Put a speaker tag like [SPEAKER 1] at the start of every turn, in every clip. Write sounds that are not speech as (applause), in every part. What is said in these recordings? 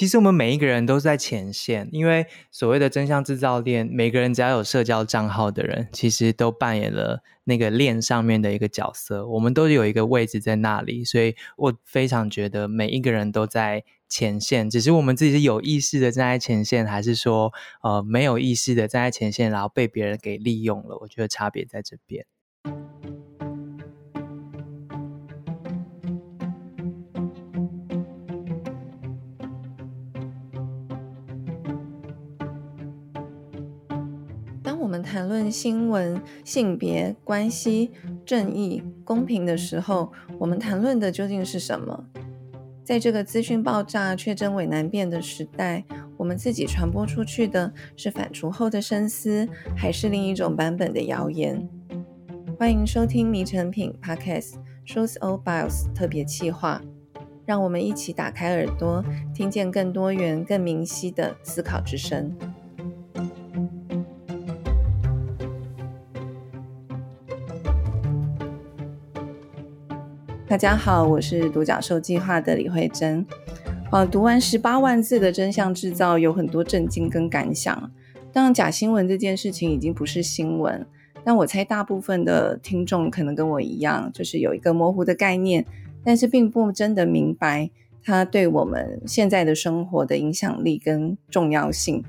[SPEAKER 1] 其实我们每一个人都是在前线，因为所谓的真相制造链，每个人只要有社交账号的人，其实都扮演了那个链上面的一个角色。我们都有一个位置在那里，所以我非常觉得每一个人都在前线，只是我们自己是有意识的站在前线，还是说呃没有意识的站在前线，然后被别人给利用了？我觉得差别在这
[SPEAKER 2] 边。论新闻、性别关系、正义、公平的时候，我们谈论的究竟是什么？在这个资讯爆炸、却真伪难辨的时代，我们自己传播出去的是反刍后的深思，还是另一种版本的谣言？欢迎收听《迷诚品》Podcast Truth or Bias 特别企划，让我们一起打开耳朵，听见更多元、更明晰的思考之声。大家好，我是独角兽计划的李慧珍。呃，读完十八万字的真相制造，有很多震惊跟感想。当然，假新闻这件事情已经不是新闻，但我猜大部分的听众可能跟我一样，就是有一个模糊的概念，但是并不真的明白它对我们现在的生活的影响力跟重要性。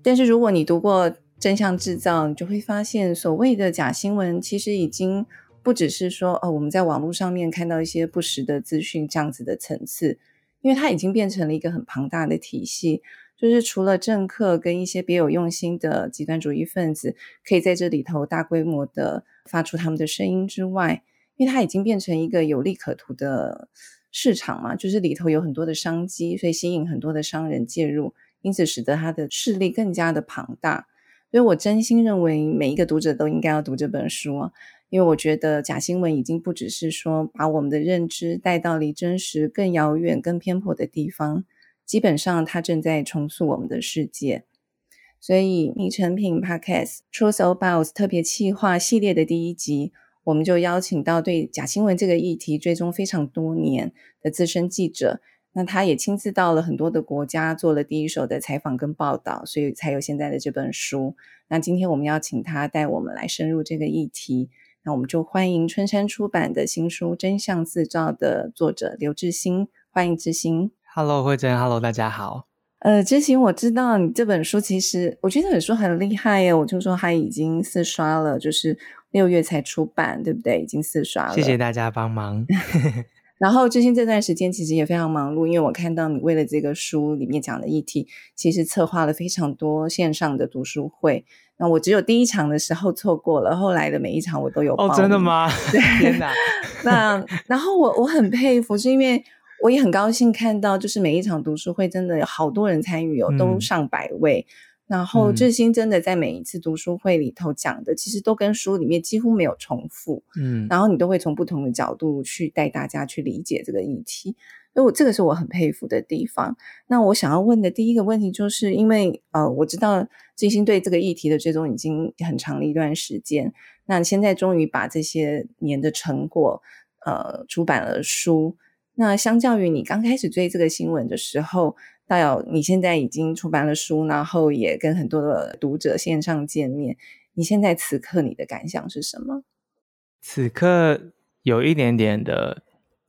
[SPEAKER 2] 但是如果你读过真相制造，你就会发现，所谓的假新闻其实已经。不只是说哦，我们在网络上面看到一些不实的资讯这样子的层次，因为它已经变成了一个很庞大的体系，就是除了政客跟一些别有用心的极端主义分子可以在这里头大规模的发出他们的声音之外，因为它已经变成一个有利可图的市场嘛，就是里头有很多的商机，所以吸引很多的商人介入，因此使得它的势力更加的庞大。所以我真心认为每一个读者都应该要读这本书。因为我觉得假新闻已经不只是说把我们的认知带到离真实更遥远、更偏颇的地方，基本上它正在重塑我们的世界。所以，迷诚品 Podcast Truth or Bias 特别企划系列的第一集，我们就邀请到对假新闻这个议题追踪非常多年的资深记者，那他也亲自到了很多的国家做了第一手的采访跟报道，所以才有现在的这本书。那今天我们要请他带我们来深入这个议题。那我们就欢迎春山出版的新书《真相自照》的作者刘志兴，欢迎志兴。
[SPEAKER 1] Hello，慧珍，Hello，大家好。
[SPEAKER 2] 呃，志新，我知道你这本书其实，我觉得这本书很厉害耶。我就说它已经四刷了，就是六月才出版，对不对？已经四刷了。
[SPEAKER 1] 谢谢大家帮忙。(laughs)
[SPEAKER 2] 然后最近这段时间其实也非常忙碌，因为我看到你为了这个书里面讲的议题，其实策划了非常多线上的读书会。那我只有第一场的时候错过了，后来的每一场我都有。
[SPEAKER 1] 哦，真的吗？(laughs)
[SPEAKER 2] 对，
[SPEAKER 1] 天哪！
[SPEAKER 2] 那然后我我很佩服，是因为我也很高兴看到，就是每一场读书会真的有好多人参与，有都上百位。嗯、然后志新真的在每一次读书会里头讲的，其实都跟书里面几乎没有重复。嗯，然后你都会从不同的角度去带大家去理解这个议题。所以我这个是我很佩服的地方。那我想要问的第一个问题，就是因为呃，我知道志新对这个议题的追踪已经很长了一段时间。那现在终于把这些年的成果呃出版了书。那相较于你刚开始追这个新闻的时候，大有你现在已经出版了书，然后也跟很多的读者线上见面，你现在此刻你的感想是什么？
[SPEAKER 1] 此刻有一点点的。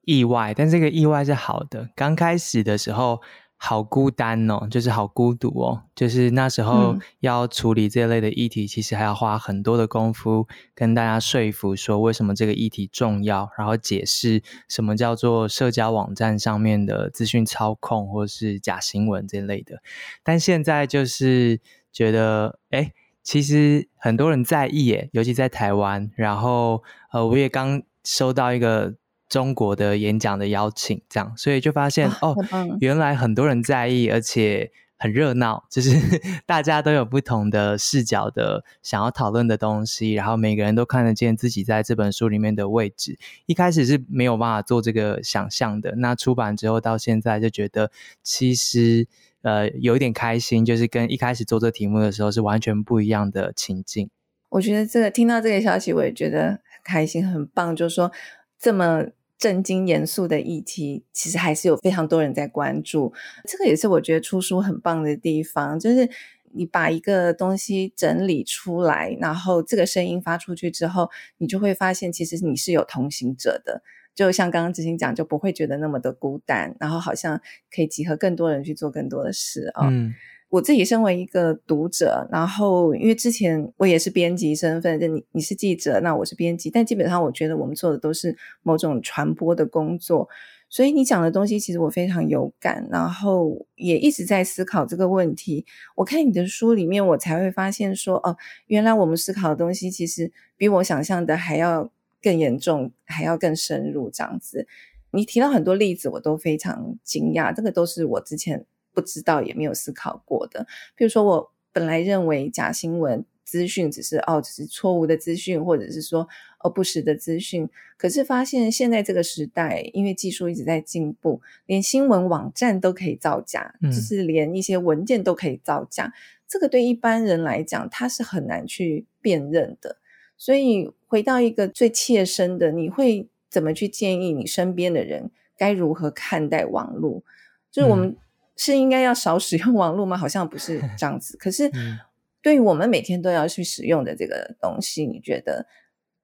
[SPEAKER 1] 意外，但这个意外是好的。刚开始的时候，好孤单哦，就是好孤独哦。就是那时候要处理这类的议题，嗯、其实还要花很多的功夫跟大家说服，说为什么这个议题重要，然后解释什么叫做社交网站上面的资讯操控或是假新闻这类的。但现在就是觉得，哎，其实很多人在意耶，尤其在台湾。然后，呃，我也刚收到一个。中国的演讲的邀请，这样，所以就发现哦，哦，原来很多人在意，而且很热闹，就是 (laughs) 大家都有不同的视角的想要讨论的东西，然后每个人都看得见自己在这本书里面的位置。一开始是没有办法做这个想象的，那出版之后到现在就觉得，其实呃有一点开心，就是跟一开始做这题目的时候是完全不一样的情境。
[SPEAKER 2] 我觉得这个听到这个消息，我也觉得很开心，很棒，就是说这么。震惊严肃的议题，其实还是有非常多人在关注。这个也是我觉得出书很棒的地方，就是你把一个东西整理出来，然后这个声音发出去之后，你就会发现，其实你是有同行者的。就像刚刚执行讲，就不会觉得那么的孤单，然后好像可以集合更多人去做更多的事啊。嗯我自己身为一个读者，然后因为之前我也是编辑身份，就你你是记者，那我是编辑，但基本上我觉得我们做的都是某种传播的工作，所以你讲的东西其实我非常有感，然后也一直在思考这个问题。我看你的书里面，我才会发现说，哦，原来我们思考的东西其实比我想象的还要更严重，还要更深入这样子。你提到很多例子，我都非常惊讶，这个都是我之前。不知道也没有思考过的，比如说我本来认为假新闻资讯只是哦，只是错误的资讯，或者是说哦不实的资讯，可是发现现在这个时代，因为技术一直在进步，连新闻网站都可以造假，嗯，就是连一些文件都可以造假，这个对一般人来讲，他是很难去辨认的。所以回到一个最切身的，你会怎么去建议你身边的人该如何看待网络？就是我们。嗯是应该要少使用网络吗？好像不是这样子。可是，(laughs) 对于我们每天都要去使用的这个东西，你觉得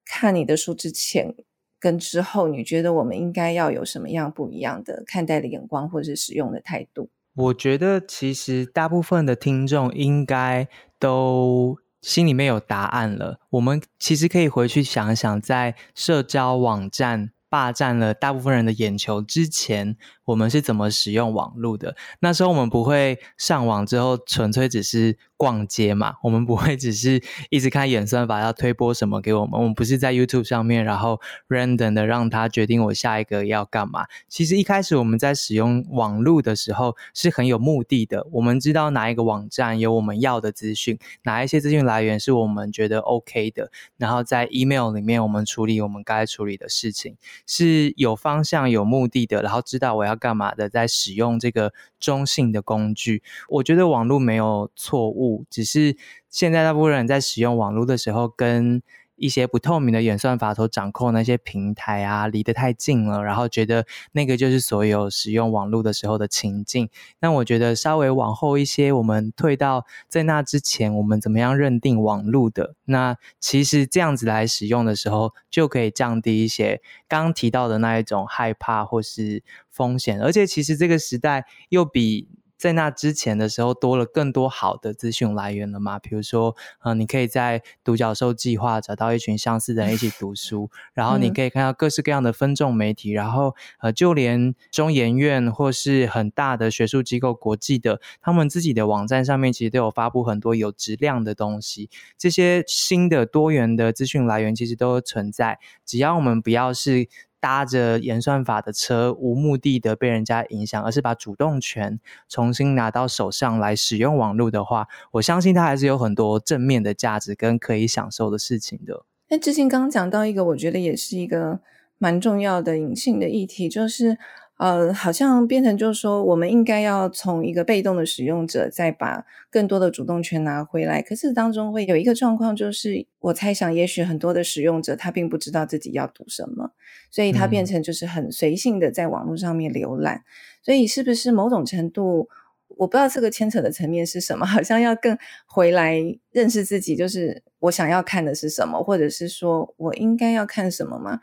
[SPEAKER 2] 看你的书之前跟之后，你觉得我们应该要有什么样不一样的看待的眼光，或者是使用的态度？
[SPEAKER 1] 我觉得其实大部分的听众应该都心里面有答案了。我们其实可以回去想一想，在社交网站霸占了大部分人的眼球之前，我们是怎么使用网络的？那时候我们不会上网之后纯粹只是逛街嘛，我们不会只是一直看演算法要推播什么给我们，我们不是在 YouTube 上面，然后 random 的让他决定我下一个要干嘛。其实一开始我们在使用网络的时候是很有目的的，我们知道哪一个网站有我们要的资讯，哪一些资讯来源是我们觉得 OK 的，然后在 email 里面我们处理我们该处理的事情，是有方向、有目的的，然后知道我要。干嘛的？在使用这个中性的工具，我觉得网络没有错误，只是现在大部分人在使用网络的时候跟。一些不透明的演算法所掌控那些平台啊，离得太近了，然后觉得那个就是所有使用网络的时候的情境。那我觉得稍微往后一些，我们退到在那之前，我们怎么样认定网络的？那其实这样子来使用的时候，就可以降低一些刚刚提到的那一种害怕或是风险。而且其实这个时代又比。在那之前的时候，多了更多好的资讯来源了嘛？比如说，呃，你可以在独角兽计划找到一群相似的人一起读书，然后你可以看到各式各样的分众媒体，然后呃，就连中研院或是很大的学术机构、国际的，他们自己的网站上面其实都有发布很多有质量的东西。这些新的多元的资讯来源其实都存在，只要我们不要是。搭着演算法的车，无目的的被人家影响，而是把主动权重新拿到手上来使用网络的话，我相信它还是有很多正面的价值跟可以享受的事情的。
[SPEAKER 2] 那之前刚刚讲到一个，我觉得也是一个蛮重要的隐性的议题，就是。呃，好像变成就是说，我们应该要从一个被动的使用者，再把更多的主动权拿回来。可是当中会有一个状况，就是我猜想，也许很多的使用者他并不知道自己要读什么，所以他变成就是很随性的在网络上面浏览。嗯。所以是不是某种程度，我不知道这个牵扯的层面是什么？(laughs) 好像要更回来认识自己，就是我想要看的是什么，或者是说我应该要看什么吗？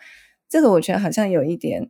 [SPEAKER 2] 这个我觉得好像有一点。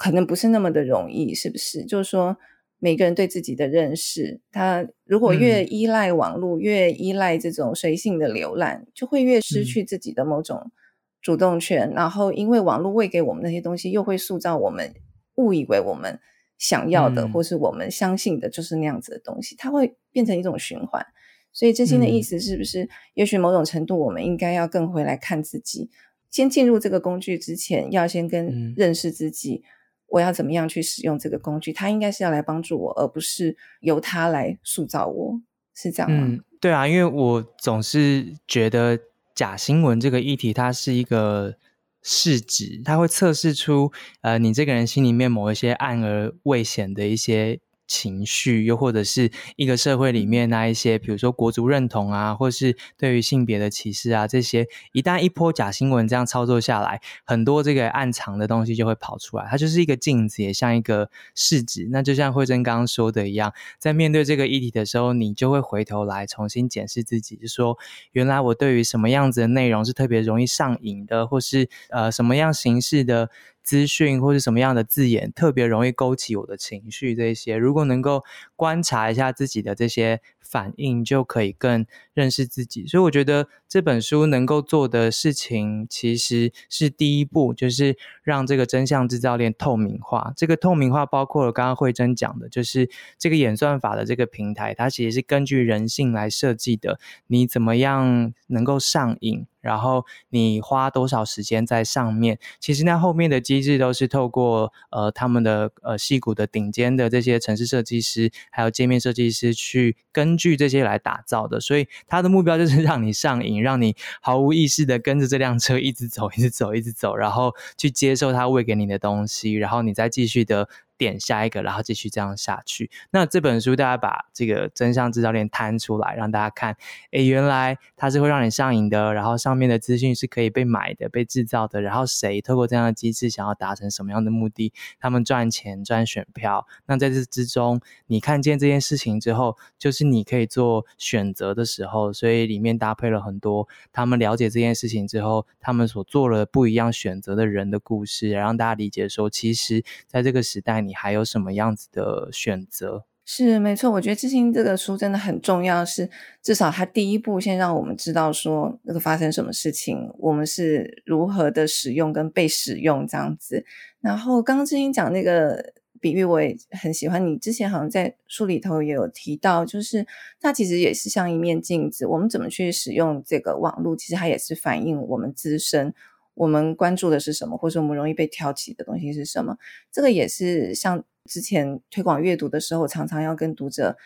[SPEAKER 2] 可能不是那么的容易，是不是？就是说，每个人对自己的认识，他如果越依赖网络，嗯、越依赖这种随性的浏览，就会越失去自己的某种主动权。嗯、然后，因为网络喂给我们那些东西，又会塑造我们误以为我们想要的，嗯、或是我们相信的，就是那样子的东西。它会变成一种循环。所以，真心的意思是不是？嗯、也许某种程度，我们应该要更回来看自己。先进入这个工具之前，要先跟认识自己。我要怎么样去使用这个工具？它应该是要来帮助我，而不是由它来塑造我，是这样吗？
[SPEAKER 1] 嗯，对啊，因为我总是觉得假新闻这个议题，它是一个试纸，它会测试出呃你这个人心里面某一些暗而未显的一些情绪，又或者是一个社会里面那一些，比如说国族认同啊，或是对于性别的歧视啊，这些一旦一波假新闻这样操作下来，很多这个暗藏的东西就会跑出来。它就是一个镜子，也像一个试纸。那就像惠珍刚刚说的一样，在面对这个议题的时候，你就会回头来重新检视自己，就说原来我对于什么样子的内容是特别容易上瘾的，或是呃什么样形式的。资讯或是什么样的字眼特别容易勾起我的情绪，这些。如果能够观察一下自己的这些反应，就可以更认识自己。所以我觉得这本书能够做的事情，其实是第一步，就是让这个真相制造链透明化。这个透明化包括了刚刚惠珍讲的，就是这个演算法的这个平台，它其实是根据人性来设计的。你怎么样能够上瘾？然后你花多少时间在上面？其实那后面的机制都是透过呃他们的呃矽谷的顶尖的这些城市设计师，还有界面设计师去根据这些来打造的。所以他的目标就是让你上瘾，(laughs) 让你毫无意识的跟着这辆车一直走，一直走，一直走，然后去接受他喂给你的东西，然后你再继续的。点下一个，然后继续这样下去。那这本书大家把这个真相制造链摊出来，让大家看，诶，原来它是会让你上瘾的。然后上面的资讯是可以被买的、被制造的。然后谁透过这样的机制想要达成什么样的目的？他们赚钱、赚选票。那在这之中，你看见这件事情之后，就是你可以做选择的时候。所以里面搭配了很多他们了解这件事情之后，他们所做了不一样选择的人的故事，让大家理解说，其实在这个时代，你你还有什么样子的选择？
[SPEAKER 2] 是没错，我觉得知心这个书真的很重要，是至少它第一步先让我们知道说那个发生什么事情，我们是如何的使用跟被使用这样子。然后刚刚知心讲那个比喻，我也很喜欢。你之前好像在书里头也有提到，就是它其实也是像一面镜子，我们怎么去使用这个网络，其实它也是反映我们自身。我们关注的是什么，或者我们容易被挑起的东西是什么？这个也是像之前推广阅读的时候，常常要跟读者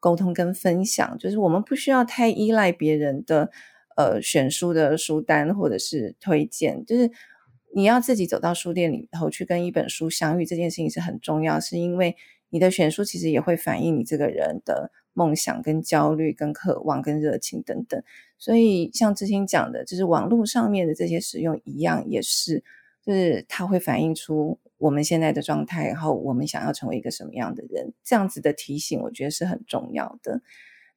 [SPEAKER 2] 沟通跟分享，就是我们不需要太依赖别人的呃选书的书单或者是推荐，就是你要自己走到书店里头去跟一本书相遇，这件事情是很重要，是因为你的选书其实也会反映你这个人的梦想跟焦虑跟渴望跟热情等等。所以，像之前讲的，就是网络上面的这些使用一样，也是，就是它会反映出我们现在的状态，然后我们想要成为一个什么样的人，这样子的提醒，我觉得是很重要的。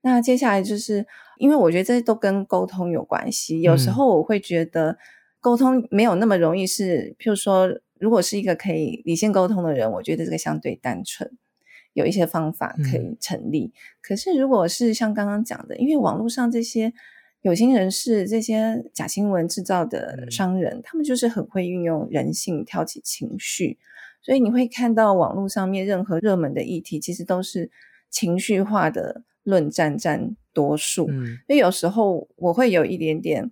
[SPEAKER 2] 那接下来就是，因为我觉得这些都跟沟通有关系，有时候我会觉得沟通没有那么容易是，是譬如说，如果是一个可以理性沟通的人，我觉得这个相对单纯，有一些方法可以成立。嗯、可是，如果是像刚刚讲的，因为网络上这些。有心人士这些假新闻制造的商人，嗯、他们就是很会运用人性挑起情绪，所以你会看到网络上面任何热门的议题，其实都是情绪化的论战占多数。嗯，所以有时候我会有一点点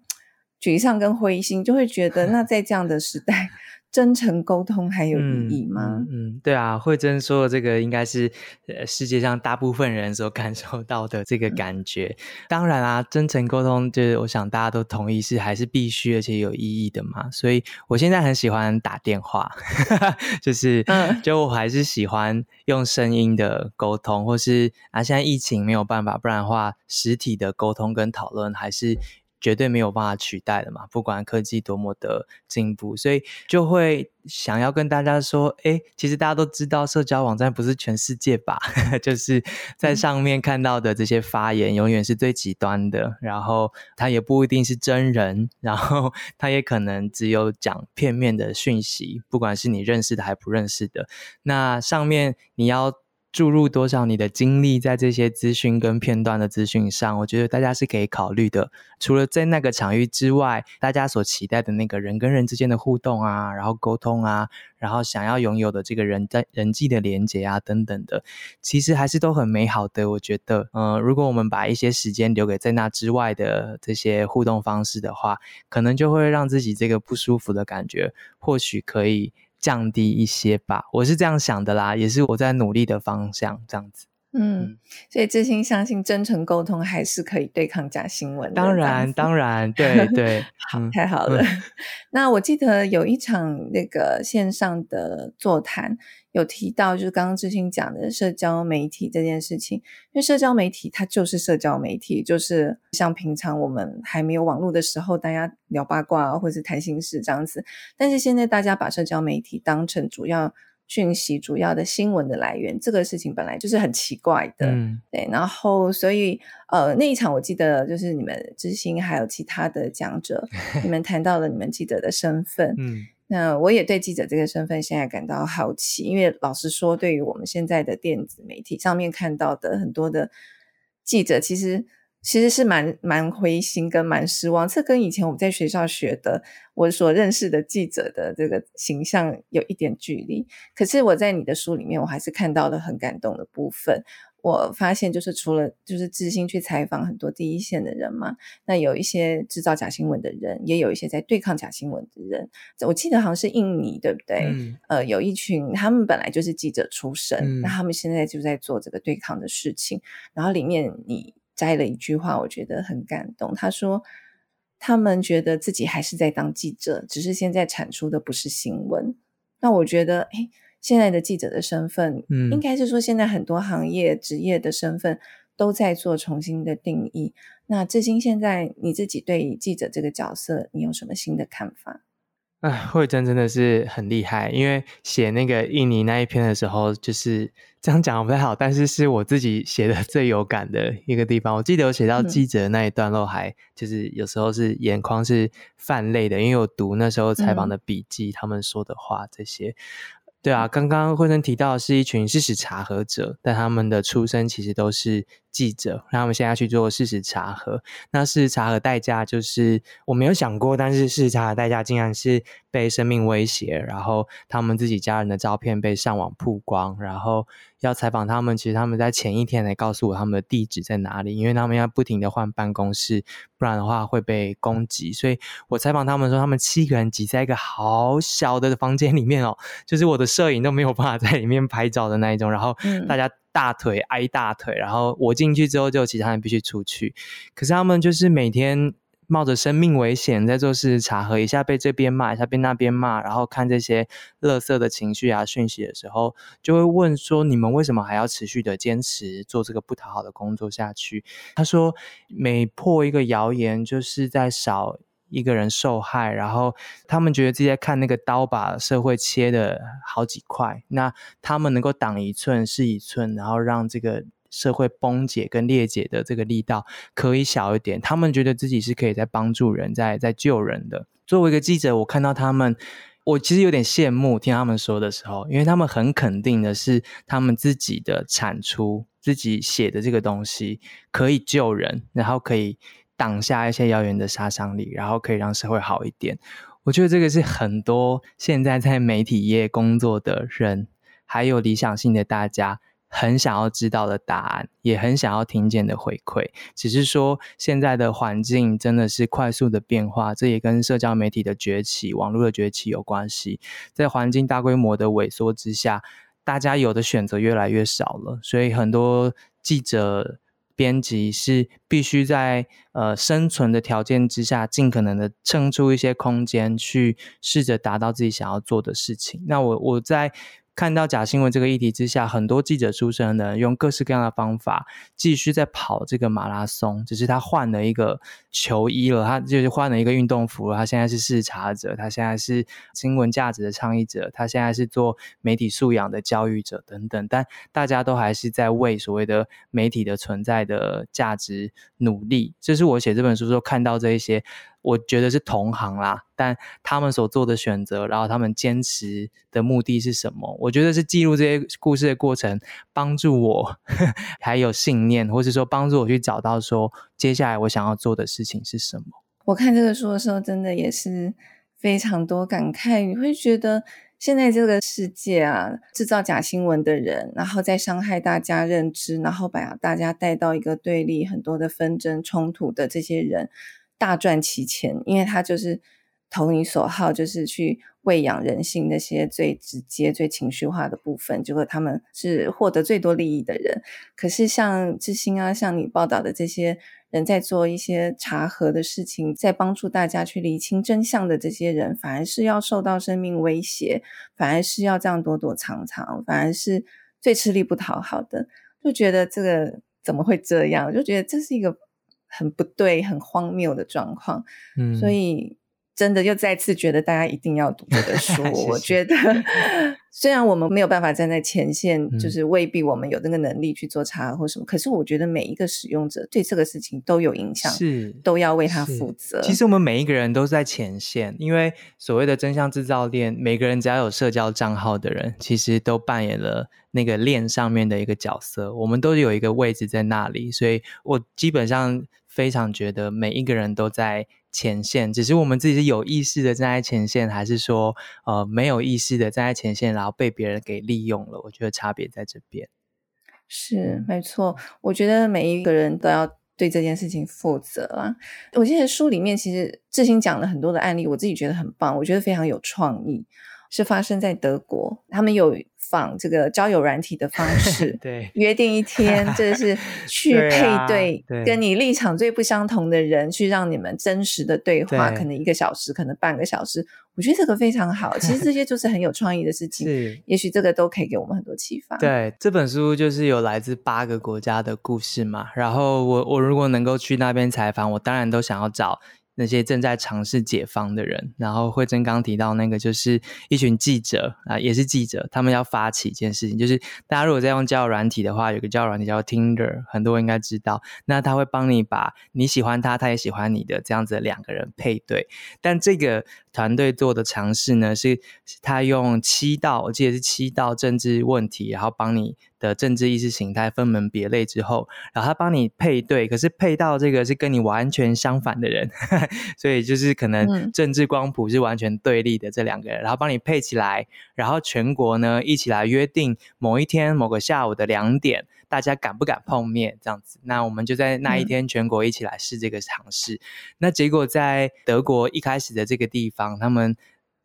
[SPEAKER 2] 沮丧跟灰心，就会觉得 (laughs) 那在这样的时代。真诚沟通还有意义吗？
[SPEAKER 1] 嗯，嗯，对啊，惠珍说的这个应该是呃世界上大部分人所感受到的这个感觉。嗯、当然啊，真诚沟通就是我想大家都同意是还是必须而且有意义的嘛。所以我现在很喜欢打电话，(laughs) 就是就我还是喜欢用声音的沟通，或是啊现在疫情没有办法，不然的话实体的沟通跟讨论还是。绝对没有办法取代的嘛，不管科技多么的进步，所以就会想要跟大家说，哎，其实大家都知道，社交网站不是全世界吧？(laughs) 就是在上面看到的这些发言，永远是最极端的，然后它也不一定是真人，然后 (laughs) 它也可能只有讲片面的讯息，不管是你认识的还不认识的，那上面你要。注入多少你的精力在这些资讯跟片段的资讯上？我觉得大家是可以考虑的。除了在那个场域之外，大家所期待的那个人跟人之间的互动啊，然后沟通啊，然后想要拥有的这个人在人际的连接啊等等的，其实还是都很美好的。我觉得，嗯、呃，如果我们把一些时间留给在那之外的这些互动方式的话，可能就会让自己这个不舒服的感觉，或许可以。降低一些吧，我是这样想的啦，也是我在努力的方向，这样子。
[SPEAKER 2] 嗯，所以真心相信真诚沟通还是可以对抗假新闻的。
[SPEAKER 1] 当然，当然，(laughs) 对对，
[SPEAKER 2] 好，太好了。嗯、(laughs) 那我记得有一场那个线上的座谈，有提到就是刚刚知心讲的社交媒体这件事情，因为社交媒体它就是社交媒体，就是像平常我们还没有网络的时候，大家聊八卦或者是谈心事这样子，但是现在大家把社交媒体当成主要。讯息主要的新闻的来源，这个事情本来就是很奇怪的，嗯，对。然后，所以，呃，那一场我记得就是你们知心还有其他的讲者，(laughs) 你们谈到了你们记者的身份，嗯，那我也对记者这个身份现在感到好奇，因为老实说，对于我们现在的电子媒体上面看到的很多的记者，其实。其实是蛮蛮灰心跟蛮失望，这跟以前我们在学校学的，我所认识的记者的这个形象有一点距离。可是我在你的书里面，我还是看到了很感动的部分。我发现就是除了就是知心去采访很多第一线的人嘛，那有一些制造假新闻的人，也有一些在对抗假新闻的人。我记得好像是印尼，对不对？嗯、呃，有一群他们本来就是记者出身，嗯、那他们现在就在做这个对抗的事情。然后里面你。摘了一句话，我觉得很感动。他说：“他们觉得自己还是在当记者，只是现在产出的不是新闻。”那我觉得，诶，现在的记者的身份，嗯，应该是说，现在很多行业职业的身份都在做重新的定义。那至今，现在你自己对记者这个角色，你有什么新的看法？
[SPEAKER 1] 哎，惠珍真的是很厉害，因为写那个印尼那一篇的时候，就是这样讲不太好，但是是我自己写的最有感的一个地方。我记得我写到记者那一段落，还就是有时候是眼眶是泛泪的，因为我读那时候采访的笔记，他们说的话这些。对啊，刚刚惠生提到是一群事实查核者，但他们的出身其实都是记者，让他们现在去做事实查核。那事实查核代价就是我没有想过，但是事实查核代价竟然是被生命威胁，然后他们自己家人的照片被上网曝光，然后要采访他们，其实他们在前一天才告诉我他们的地址在哪里，因为他们要不停的换办公室，不然的话会被攻击。所以我采访他们说，他们七个人挤在一个好小的房间里面哦，就是我的摄影都没有办法在里面拍照的那一种，然后大家。大腿挨大腿，然后我进去之后，就其他人必须出去。可是他们就是每天冒着生命危险在做事查核，一下被这边骂，一下被那边骂，然后看这些垃圾的情绪啊、讯息的时候，就会问说：你们为什么还要持续的坚持做这个不讨好的工作下去？他说，每破一个谣言，就是在少。一个人受害，然后他们觉得自己在看那个刀把社会切的好几块，那他们能够挡一寸是一寸，然后让这个社会崩解跟裂解的这个力道可以小一点。他们觉得自己是可以在帮助人，在在救人的。作为一个记者，我看到他们，我其实有点羡慕听他们说的时候，因为他们很肯定的是他们自己的产出，自己写的这个东西可以救人，然后可以。挡下一些谣言的杀伤力，然后可以让社会好一点。我觉得这个是很多现在在媒体业工作的人，还有理想性的大家很想要知道的答案，也很想要听见的回馈。只是说现在的环境真的是快速的变化，这也跟社交媒体的崛起、网络的崛起有关系。在环境大规模的萎缩之下，大家有的选择越来越少了，所以很多记者。编辑是必须在呃生存的条件之下，尽可能的撑出一些空间，去试着达到自己想要做的事情。那我我在。看到假新闻这个议题之下，很多记者出身的人用各式各样的方法继续在跑这个马拉松，只是他换了一个球衣了，他就是换了一个运动服了。他现在是视察者，他现在是新闻价值的倡议者，他现在是做媒体素养的教育者等等。但大家都还是在为所谓的媒体的存在的价值努力。这是我写这本书时候看到这一些。我觉得是同行啦，但他们所做的选择，然后他们坚持的目的是什么？我觉得是记录这些故事的过程，帮助我 (laughs) 还有信念，或是说帮助我去找到说接下来我想要做的事情是什么。
[SPEAKER 2] 我看这个书的时候，真的也是非常多感慨。你会觉得现在这个世界啊，制造假新闻的人，然后再伤害大家认知，然后把大家带到一个对立、很多的纷争冲突的这些人。大赚其钱，因为他就是投你所好，就是去喂养人性那些最直接、最情绪化的部分，结果他们是获得最多利益的人。可是像致昕啊，像你报道的这些人在做一些查核的事情，在帮助大家去厘清真相的这些人，反而是要受到生命威胁，反而是要这样躲躲藏藏，反而是最吃力不讨好的。就觉得这个怎么会这样？就觉得这是一个很不对、很荒谬的状况。嗯，所以。真的又再次觉得大家一定要读这个书。(laughs) 我觉得虽然我们没有办法站在前线，嗯、就是未必我们有那个能力去做查或什么，可是我觉得每一个使用者对这个事情都有影响，是都要为他负责。
[SPEAKER 1] 其实我们每一个人都在前线，因为所谓的真相制造链，每个人只要有社交账号的人，其实都扮演了那个链上面的一个角色。我们都有一个位置在那里，所以我基本上非常觉得每一个人都在。前线，只是我们自己是有意识的站在前线，还是说呃没有意识的站在前线，然后被别人给利用了？我觉得差别在这边。
[SPEAKER 2] 是没错，我觉得每一个人都要对这件事情负责啊。我记得书里面其实致昕讲了很多的案例，我自己觉得很棒，我觉得非常有创意，是发生在德国，他们有。仿这个交友软体的方式，(laughs)
[SPEAKER 1] 对，
[SPEAKER 2] 约定一天，这是 (laughs) 去配对，跟你立场最不相同的人，去让你们真实的对话，可能一个小时，可能半个小时。我觉得这个非常好。其实这些就是很有创意的事情，是，也许这个都可以给我们很多启发。
[SPEAKER 1] 对，这本书就是有来自八个国家的故事嘛。然后我我如果能够去那边采访，我当然都想要找。那些正在尝试解放的人，然后惠珍刚提到那个，就是一群记者啊，也是记者，他们要发起一件事情，就是大家如果在用交友软体的话，有个交友软体叫 Tinder，很多人应该知道，那他会帮你把你喜欢他，他也喜欢你的这样子的两个人配对，但这个。团队做的尝试呢，是他用七道，我记得是七道政治问题，然后帮你的政治意识形态分门别类之后，然后他帮你配对，可是配到这个是跟你完全相反的人，(laughs) 所以就是可能政治光谱是完全对立的这两个人，然后帮你配起来，然后全国呢一起来约定某一天某个下午的两点。大家敢不敢碰面？这样子，那我们就在那一天全国一起来试这个尝试。嗯。那结果在德国一开始的这个地方，他们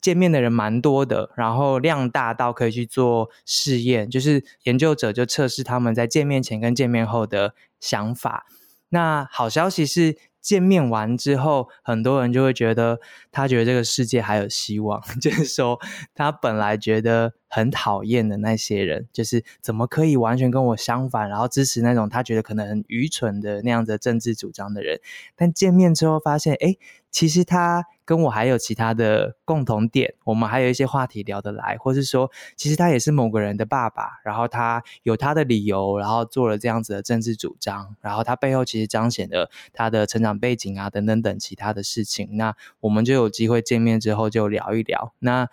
[SPEAKER 1] 见面的人蛮多的，然后量大到可以去做试验，就是研究者就测试他们在见面前跟见面后的想法。那好消息是。见面完之后，很多人就会觉得他觉得这个世界还有希望，(laughs) 就是说他本来觉得很讨厌的那些人，就是怎么可以完全跟我相反，然后支持那种他觉得可能很愚蠢的那样的政治主张的人，但见面之后发现，哎。其实他跟我还有其他的共同点，我们还有一些话题聊得来，或是说，其实他也是某个人的爸爸，然后他有他的理由，然后做了这样子的政治主张，然后他背后其实彰显了他的成长背景啊，等等等其他的事情。那我们就有机会见面之后就聊一聊。那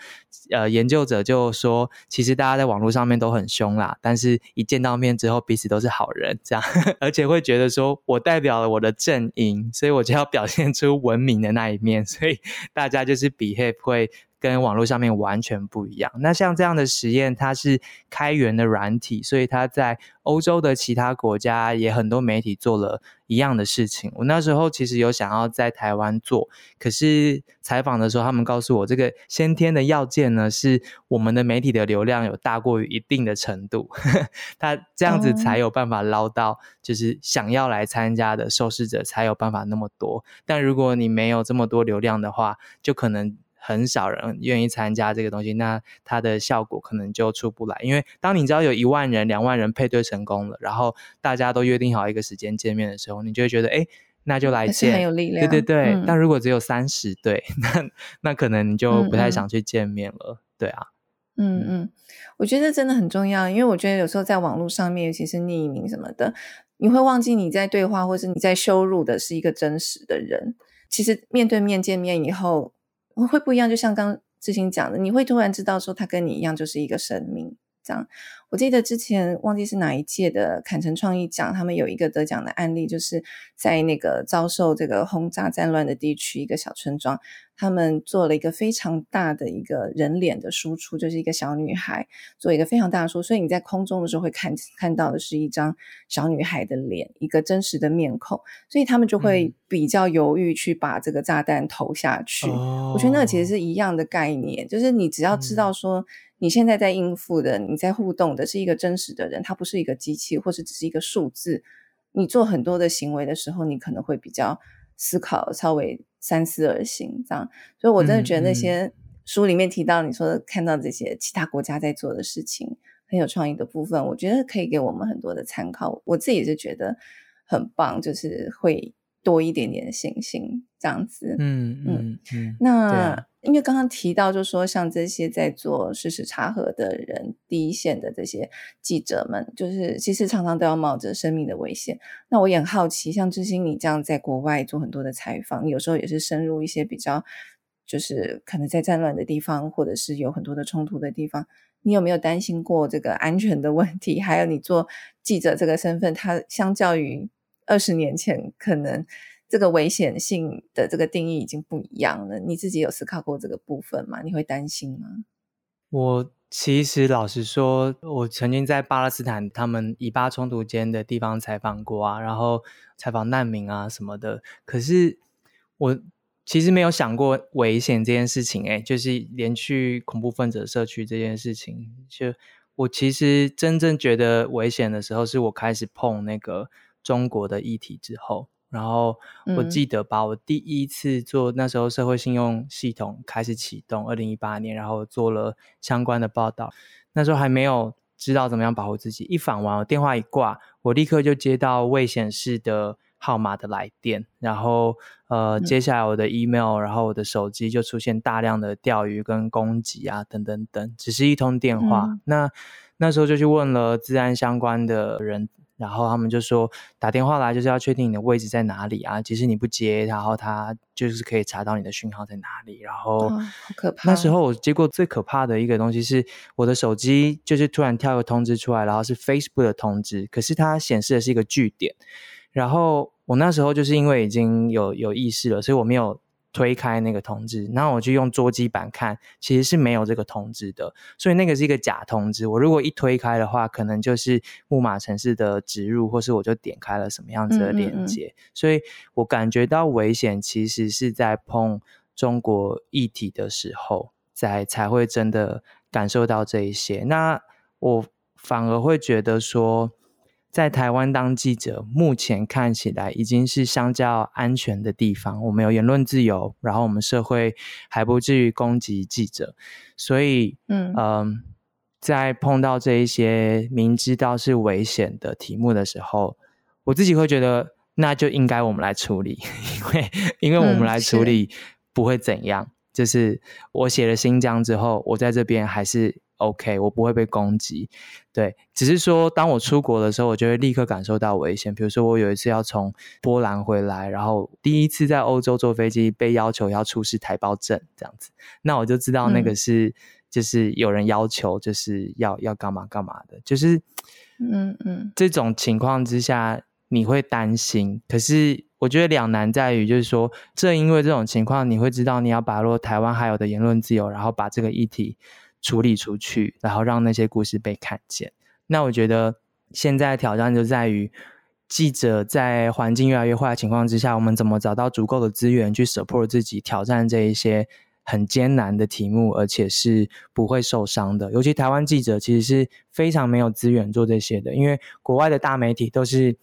[SPEAKER 1] 呃，研究者就说，其实大家在网络上面都很凶啦，但是一见到面之后，彼此都是好人，这样，(laughs) 而且会觉得说我代表了我的阵营，所以我就要表现出文明的。那一面，所以大家就是 behave 会跟网络上面完全不一样。那像这样的实验，它是开源的软体，所以它在欧洲的其他国家也很多媒体做了一样的事情。我那时候其实有想要在台湾做，可是采访的时候，他们告诉我，这个先天的要件呢，是我们的媒体的流量有大过于一定的程度，(laughs) 他这样子才有办法捞到，就是想要来参加的受试者才有办法那么多。但如果你没有这么多流量的话，就可能。很少人愿意参加这个东西，那它的效果可能就出不来。因为当你知道有一万人、两万人配对成功了，然后大家都约定好一个时间见面的时候，你就会觉得，哎，那就来见，
[SPEAKER 2] 很有力量。
[SPEAKER 1] 对对对。嗯、但如果只有三十对，(laughs) 那那可能你就不太想去见面了。嗯嗯对啊。
[SPEAKER 2] 嗯嗯，我觉得真的很重要，因为我觉得有时候在网络上面，尤其是匿名什么的，你会忘记你在对话，或是你在羞辱的是一个真实的人。其实面对面见面以后。会不一样，就像刚之前讲的，你会突然知道说他跟你一样就是一个生命，这样，我记得之前忘记是哪一届的坎城创意奖，他们有一个得奖的案例，就是在那个遭受这个轰炸战乱的地区，一个小村庄，他们做了一个非常大的一个人脸的输出，就是一个小女孩做一个非常大的输，所以你在空中的时候会看看到的是一张小女孩的脸，一个真实的面孔，所以他们就会比较犹豫去把这个炸弹投下去。嗯、我觉得那个其实是一样的概念，就是你只要知道说。嗯你现在在应付的，你在互动的是一个真实的人，他不是一个机器，或是只是一个数字。你做很多的行为的时候，你可能会比较思考，稍微三思而行，这样。所以我真的觉得那些书里面提到你说的看到这些其他国家在做的事情，很有创意的部分，我觉得可以给我们很多的参考。我自己是觉得很棒，就是会多一点点的信心，这样子。嗯嗯嗯。那。因为刚刚提到，就是说像这些在做事实查核的人，第一线的这些记者们，就是其实常常都要冒着生命的危险。那我也很好奇，像致昕你这样在国外做很多的采访，有时候也是深入一些比较，就是可能在战乱的地方，或者是有很多的冲突的地方，你有没有担心过这个安全的问题？(laughs) 还有你做记者这个身份，它相较于二十年前可能。这个危险性的这个定义已经不一样了。你自己有思考过这个部分吗？你会担心吗？
[SPEAKER 1] 我其实老实说，我曾经在巴勒斯坦他们以巴冲突间的地方采访过啊，然后采访难民啊什么的。可是我其实没有想过危险这件事情，诶，就是连去恐怖分子社区这件事情。就我其实真正觉得危险的时候，是我开始碰那个中国的议题之后。然后我记得把，我第一次做那时候社会信用系统开始启动，二零一八年，然后做了相关的报道。那时候还没有知道怎么样保护自己。一访完，我电话一挂，我立刻就接到未显示的号码的来电，然后呃，接下来我的 email，然后我的手机就出现大量的钓鱼跟攻击啊，等等等，只是一通电话。嗯、那那时候就去问了治安相关的人。然后他们就说打电话来就是要确定你的位置在哪里啊，即使你不接，然后他就是可以查到你的讯号在哪里。然后，
[SPEAKER 2] 好可怕。
[SPEAKER 1] 那时候我接过最可怕的一个东西是我的手机就是突然跳个通知出来，然后是 Facebook 的通知，可是它显示的是一个据点。然后我那时候就是因为已经有有意识了，所以我没有。推开那个通知，然后我就用桌机版看，其实是没有这个通知的，所以那个是一个假通知。我如果一推开的话，可能就是木马城市的植入，或是我就点开了什么样子的链接。嗯嗯嗯。所以我感觉到危险，其实是在碰中国议题的时候，才才会真的感受到这一些。那我反而会觉得说。在台湾当记者，目前看起来已经是相较安全的地方。我们有言论自由，然后我们社会还不至于攻击记者。所以，嗯、呃、在碰到这一些明知道是危险的题目的时候，我自己会觉得，那就应该我们来处理，(laughs) 因为因为我们来处理不会怎样。嗯、就是我写了新疆之后，我在这边还是。OK，我不会被攻击，对，只是说当我出国的时候，我就会立刻感受到危险。比如说，我有一次要从波兰回来，然后第一次在欧洲坐飞机，被要求要出示台胞证这样子，那我就知道那个是、嗯、就是有人要求就是要要干嘛干嘛的，就是嗯嗯，这种情况之下你会担心，可是我觉得两难在于，就是说正因为这种情况，你会知道你要把握台湾还有的言论自由，然后把这个议题。处理出去，然后让那些故事被看见。那我觉得现在挑战就在于，记者在环境越来越坏的情况之下，我们怎么找到足够的资源去 support 自己，挑战这一些很艰难的题目，而且是不会受伤的。尤其台湾记者其实是非常没有资源做这些的，因为国外的大媒体都是。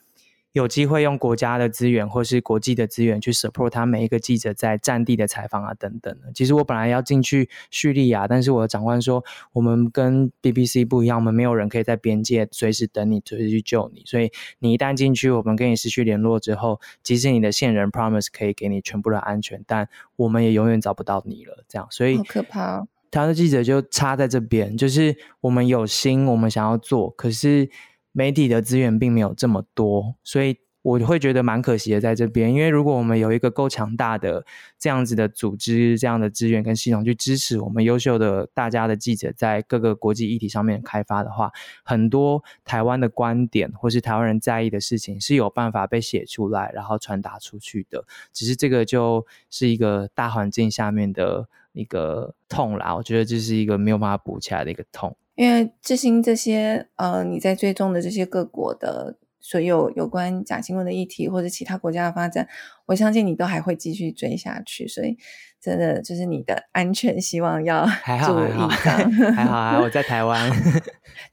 [SPEAKER 1] 有机会用国家的资源或是国际的资源去 support 他每一个记者在战地的采访啊等等的。其实我本来要进去叙利亚，但是我的长官说，我们跟 BBC 不一样，我们没有人可以在边界随时等你，随时去救你。所以你一旦进去，我们跟你失去联络之后，即使你的线人 promise 可以给你全部的安全，但我们也永远找不到你了。这样，所以
[SPEAKER 2] 好可怕哦。
[SPEAKER 1] 他的记者就差在这边，就是我们有心，我们想要做，可是。媒体的资源并没有这么多，所以我会觉得蛮可惜的，在这边，因为如果我们有一个够强大的这样子的组织、这样的资源跟系统去支持我们优秀的大家的记者在各个国际议题上面开发的话，很多台湾的观点或是台湾人在意的事情是有办法被写出来，然后传达出去的。只是这个就是一个大环境下面的一个痛啦，我觉得这是一个没有办法补起来的一个痛。
[SPEAKER 2] 因为致昕这些呃，你在追踪的这些各国的。所有有关假新闻的议题或者其他国家的发展，我相信你都还会继续追下去。所以，真的就是你的安全，希望要 (laughs) 注意。
[SPEAKER 1] 还 (laughs) 好还好，还好啊！我在台湾，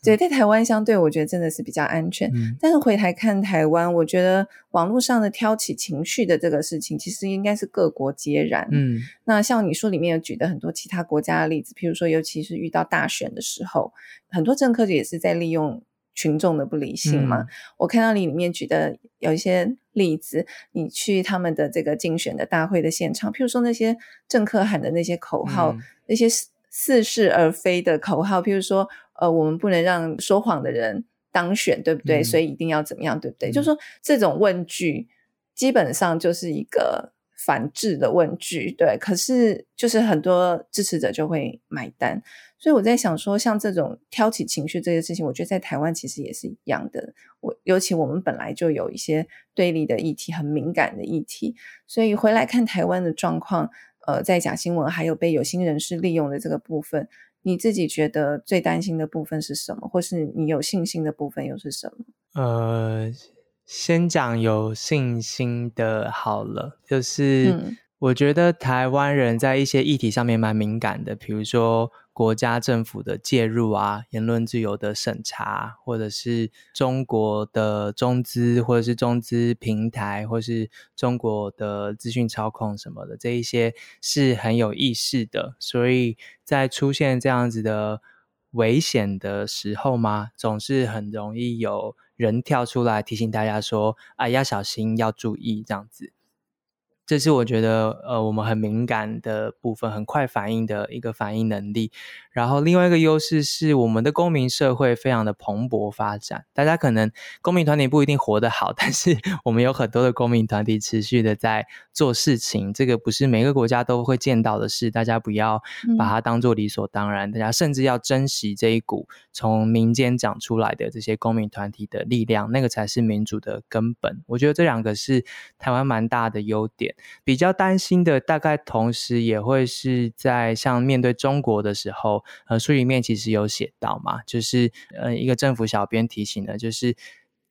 [SPEAKER 2] 对，在台湾相对我觉得真的是比较安全。嗯、但是回台看台湾，我觉得网络上的挑起情绪的这个事情，其实应该是各国皆然。嗯，那像你书里面有举的很多其他国家的例子，譬如说，尤其是遇到大选的时候，很多政客也是在利用。群众的不理性嘛，嗯、我看到你里面举的有一些例子，你去他们的这个竞选的大会的现场，譬如说那些政客喊的那些口号，嗯、那些似是而非的口号，譬如说，呃，我们不能让说谎的人当选，对不对？嗯、所以一定要怎么样，对不对？嗯、就是说这种问句，基本上就是一个。反制的问句，对，可是就是很多支持者就会买单，所以我在想说，像这种挑起情绪这些事情，我觉得在台湾其实也是一样的。我尤其我们本来就有一些对立的议题，很敏感的议题，所以回来看台湾的状况，呃，在假新闻还有被有心人士利用的这个部分，你自己觉得最担心的部分是什么，或是你有信心的部分又是什么？
[SPEAKER 1] 呃。先讲有信心的好了，就是我觉得台湾人在一些议题上面蛮敏感的，比如说国家政府的介入啊，言论自由的审查，或者是中国的中资，或者是中资平台，或是中国的资讯操控什么的，这一些是很有意识的，所以在出现这样子的危险的时候吗，总是很容易有。人跳出来提醒大家说：“啊，要小心，要注意，这样子。”这是我觉得，呃，我们很敏感的部分，很快反应的一个反应能力。然后，另外一个优势是，我们的公民社会非常的蓬勃发展。大家可能公民团体不一定活得好，(laughs) 但是我们有很多的公民团体持续的在做事情。这个不是每个国家都会见到的事，大家不要把它当做理所当然。嗯、大家甚至要珍惜这一股从民间长出来的这些公民团体的力量，那个才是民主的根本。我觉得这两个是台湾蛮大的优点。比较担心的，大概同时也会是在像面对中国的时候，呃，书里面其实有写到嘛，就是呃，一个政府小编提醒的，就是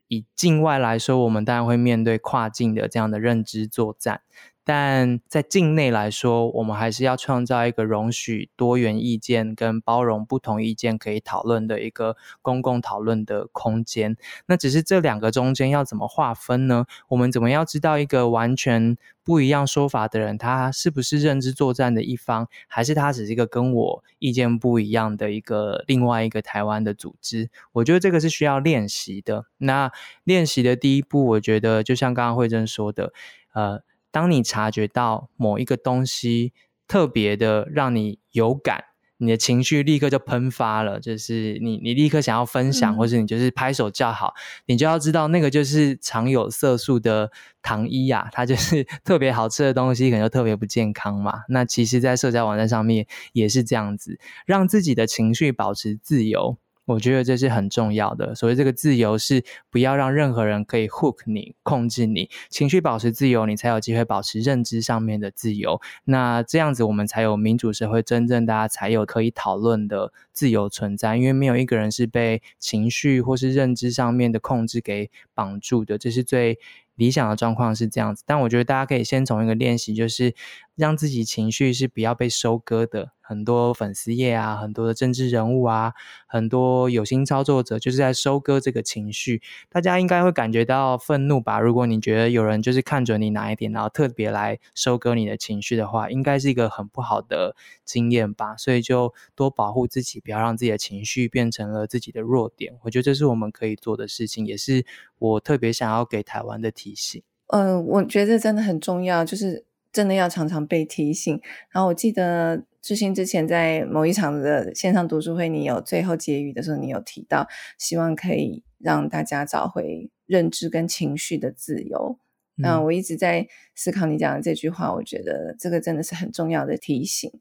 [SPEAKER 1] 以境外来说，我们当然会面对跨境的这样的认知作战。但在境内来说，我们还是要创造一个容许多元意见跟包容不同意见可以讨论的一个公共讨论的空间。那只是这两个中间要怎么划分呢？我们怎么样知道一个完全不一样说法的人，他是不是认知作战的一方，还是他只是一个跟我意见不一样的一个另外一个台湾的组织？我觉得这个是需要练习的。那练习的第一步，我觉得就像刚刚惠珍说的，呃。当你察觉到某一个东西特别的让你有感，你的情绪立刻就喷发了，就是你你立刻想要分享，或者你就是拍手叫好，你就要知道那个就是常有色素的糖衣呀，它就是 (laughs) 特别好吃的东西，可能就特别不健康嘛。那其实，在社交网站上面也是这样子，让自己的情绪保持自由。我觉得这是很重要的。所谓这个自由，是不要让任何人可以 hook 你、控制你。情绪保持自由，你才有机会保持认知上面的自由。那这样子，我们才有民主社会，真正大家才有可以讨论的自由存在。因为没有一个人是被情绪或是认知上面的控制给绑住的，这是最理想的状况是这样子。但我觉得大家可以先从一个练习，就是让自己情绪是不要被收割的。很多粉丝页啊，很多的政治人物啊，很多有心操作者就是在收割这个情绪。大家应该会感觉到愤怒吧？如果你觉得有人就是看准你哪一点，然后特别来收割你的情绪的话，应该是一个很不好的经验吧。所以就多保护自己，不要让自己的情绪变成了自己的弱点。我觉得这是我们可以做的事情，也是我特别想要给台湾的提醒。
[SPEAKER 2] 嗯、呃，我觉得真的很重要，就是真的要常常被提醒。然后我记得。致昕之前在某一场的线上读书会，你有最后结语的时候，你有提到希望可以让大家找回认知跟情绪的自由。那、嗯、我一直在思考你讲的这句话，我觉得这个真的是很重要的提醒。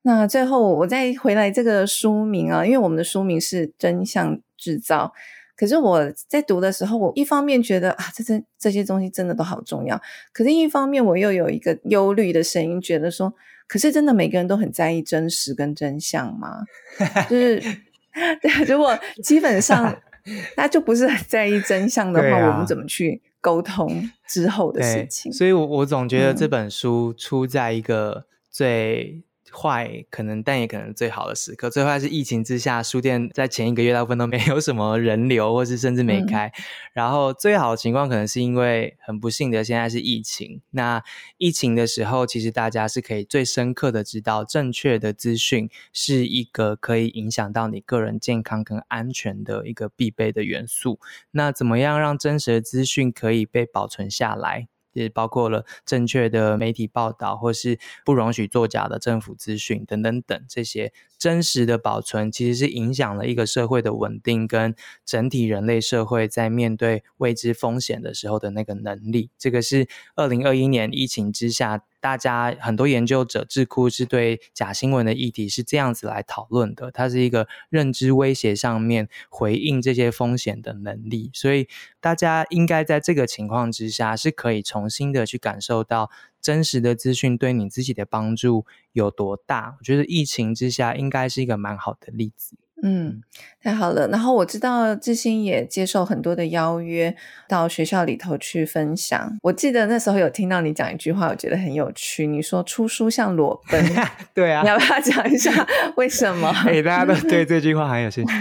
[SPEAKER 2] 那最后我再回来这个书名啊，因为我们的书名是《真相制造》，可是我在读的时候，我一方面觉得啊，这这这些东西真的都好重要，可是一方面我又有一个忧虑的声音，觉得说，可是真的每个人都很在意真实跟真相吗？就是 (laughs) 对，如果基本上 (laughs) 大家就不是很在意真相的话，啊、我们怎么去沟通之后的事情？
[SPEAKER 1] 所以我我总觉得这本书出在一个最。坏可能，但也可能最好的时刻。最坏是疫情之下，书店在前一个月大部分都没有什么人流，或是甚至没开。嗯、然后最好的情况，可能是因为很不幸的现在是疫情。那疫情的时候，其实大家是可以最深刻的知道，正确的资讯是一个可以影响到你个人健康跟安全的一个必备的元素。那怎么样让真实的资讯可以被保存下来？也包括了正确的媒体报道，或是不容许作假的政府资讯等等等，这些真实的保存，其实是影响了一个社会的稳定跟整体人类社会在面对未知风险的时候的那个能力。这个是二零二一年疫情之下。大家很多研究者智库是对假新闻的议题是这样子来讨论的，它是一个认知威胁上面回应这些风险的能力，所以大家应该在这个情况之下是可以重新的去感受到真实的资讯对你自己的帮助有多大。我觉得疫情之下应该是一个蛮好的例子。
[SPEAKER 2] 嗯，太好了。然后我知道志新也接受很多的邀约到学校里头去分享。我记得那时候有听到你讲一句话，我觉得很有趣。你说出书像裸奔，(laughs)
[SPEAKER 1] 对啊，
[SPEAKER 2] 你要不要讲一下为什么？
[SPEAKER 1] 哎、欸，大家都对这句话很有兴趣。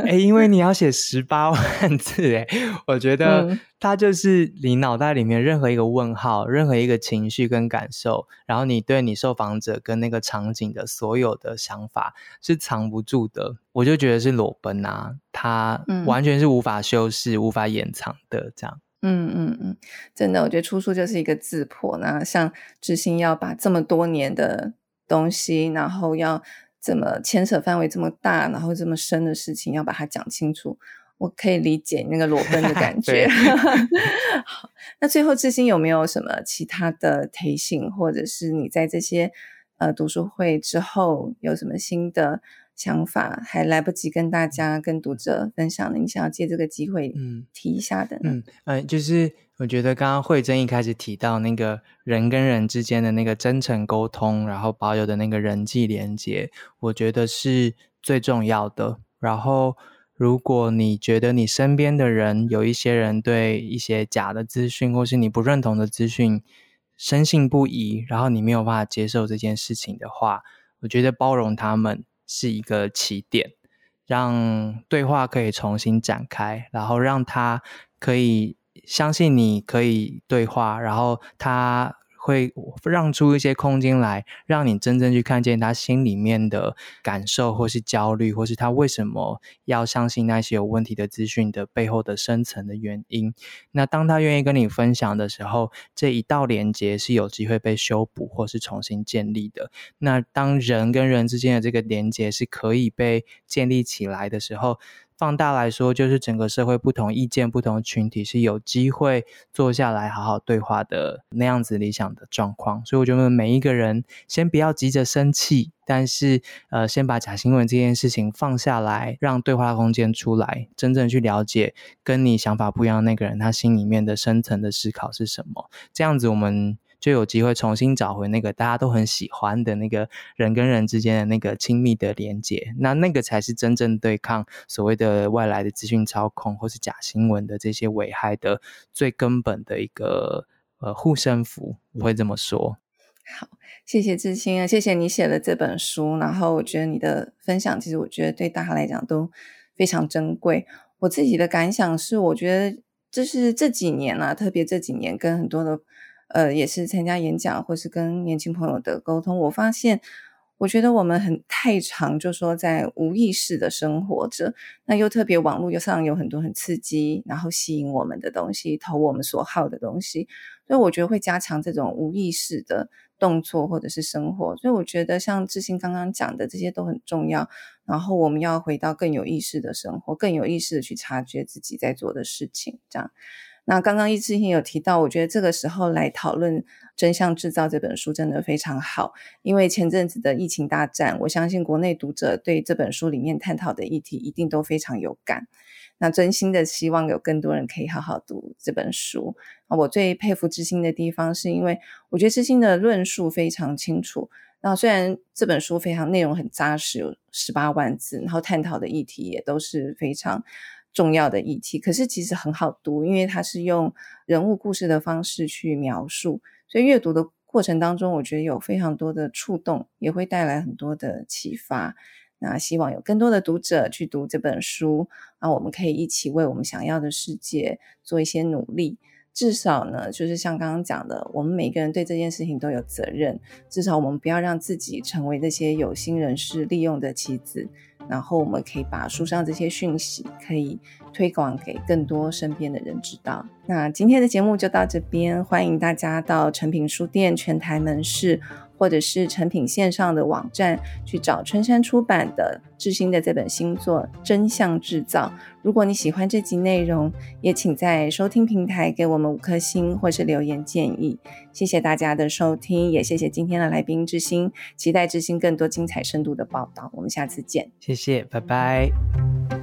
[SPEAKER 1] 哎、欸，因为你要写十八万字，哎，我觉得。嗯它就是你脑袋里面任何一个问号，任何一个情绪跟感受，然后你对你受访者跟那个场景的所有的想法是藏不住的，我就觉得是裸奔啊，它完全是无法修饰、嗯、无法掩藏的这样。
[SPEAKER 2] 嗯嗯嗯，真的，我觉得出书就是一个字破。那像知心要把这么多年的东西，然后要这么牵扯范围这么大，然后这么深的事情，要把它讲清楚。我可以理解那个裸奔的感 (laughs) 觉。(laughs) 好，那最后致昕有没有什么其他的提醒，或者是你在这些呃读书会之后有什么新的想法，还来不及跟大家、跟读者分享的？你想要借这个机会嗯提一下的呢？
[SPEAKER 1] 嗯嗯，就是我觉得刚刚慧珍一开始提到那个人跟人之间的那个真诚沟通，然后保有的那个人际连接，我觉得是最重要的。然后。如果你觉得你身边的人有一些人对一些假的资讯，或是你不认同的资讯深信不疑，然后你没有办法接受这件事情的话，我觉得包容他们是一个起点，让对话可以重新展开，然后让他可以相信你可以对话，然后他。会让出一些空间来，让你真正去看见他心里面的感受，或是焦虑，或是他为什么要相信那些有问题的资讯的背后的深层的原因。那当他愿意跟你分享的时候，这一道连接是有机会被修补或是重新建立的。那当人跟人之间的这个连接是可以被建立起来的时候，放大来说，就是整个社会不同意见、不同群体是有机会坐下来好好对话的那样子理想的状况。所以我觉得每一个人先不要急着生气，但是呃，先把假新闻这件事情放下来，让对话空间出来，真正去了解跟你想法不一样那个人，他心里面的深层的思考是什么。这样子我们。就有机会重新找回那个大家都很喜欢的那个人跟人之间的那个亲密的连接，那那个才是真正对抗所谓的外来的资讯操控或是假新闻的这些危害的最根本的一个呃护身符，我会这么说。
[SPEAKER 2] 好，谢谢志清啊，谢谢你写了这本书，然后我觉得你的分享其实我觉得对大家来讲都非常珍贵。我自己的感想是，我觉得这是这几年啊，特别这几年跟很多的。呃，也是参加演讲或是跟年轻朋友的沟通，我发现，我觉得我们很太常就说在无意识的生活着，那又特别网络上有很多很刺激，然后吸引我们的东西，投我们所好的东西，所以我觉得会加强这种无意识的动作或者是生活，所以我觉得像致昕刚刚讲的这些都很重要。然后我们要回到更有意识的生活，更有意识的去察觉自己在做的事情。这样，那刚刚易志兴有提到，我觉得这个时候来讨论《真相制造》这本书真的非常好，因为前阵子的疫情大战，我相信国内读者对这本书里面探讨的议题一定都非常有感。那真心的希望有更多人可以好好读这本书。我最佩服知心的地方，是因为我觉得知心的论述非常清楚。那虽然这本书非常内容很扎实，有十八万字，然后探讨的议题也都是非常重要的议题，可是其实很好读，因为它是用人物故事的方式去描述，所以阅读的过程当中，我觉得有非常多的触动，也会带来很多的启发。那希望有更多的读者去读这本书，那我们可以一起为我们想要的世界做一些努力。至少呢，就是像刚刚讲的，我们每个人对这件事情都有责任。至少我们不要让自己成为那些有心人士利用的棋子。然后我们可以把书上这些讯息可以推广给更多身边的人知道。那今天的节目就到这边，欢迎大家到诚品书店全台门市。或者是成品线上的网站去找春山出版的志新的这本新作《真相制造》。如果你喜欢这集内容，也请在收听平台给我们五颗星或是留言建议。谢谢大家的收听，也谢谢今天的来宾致心，期待致心更多精彩深度的报道。我们下次见，
[SPEAKER 1] 谢谢，拜拜。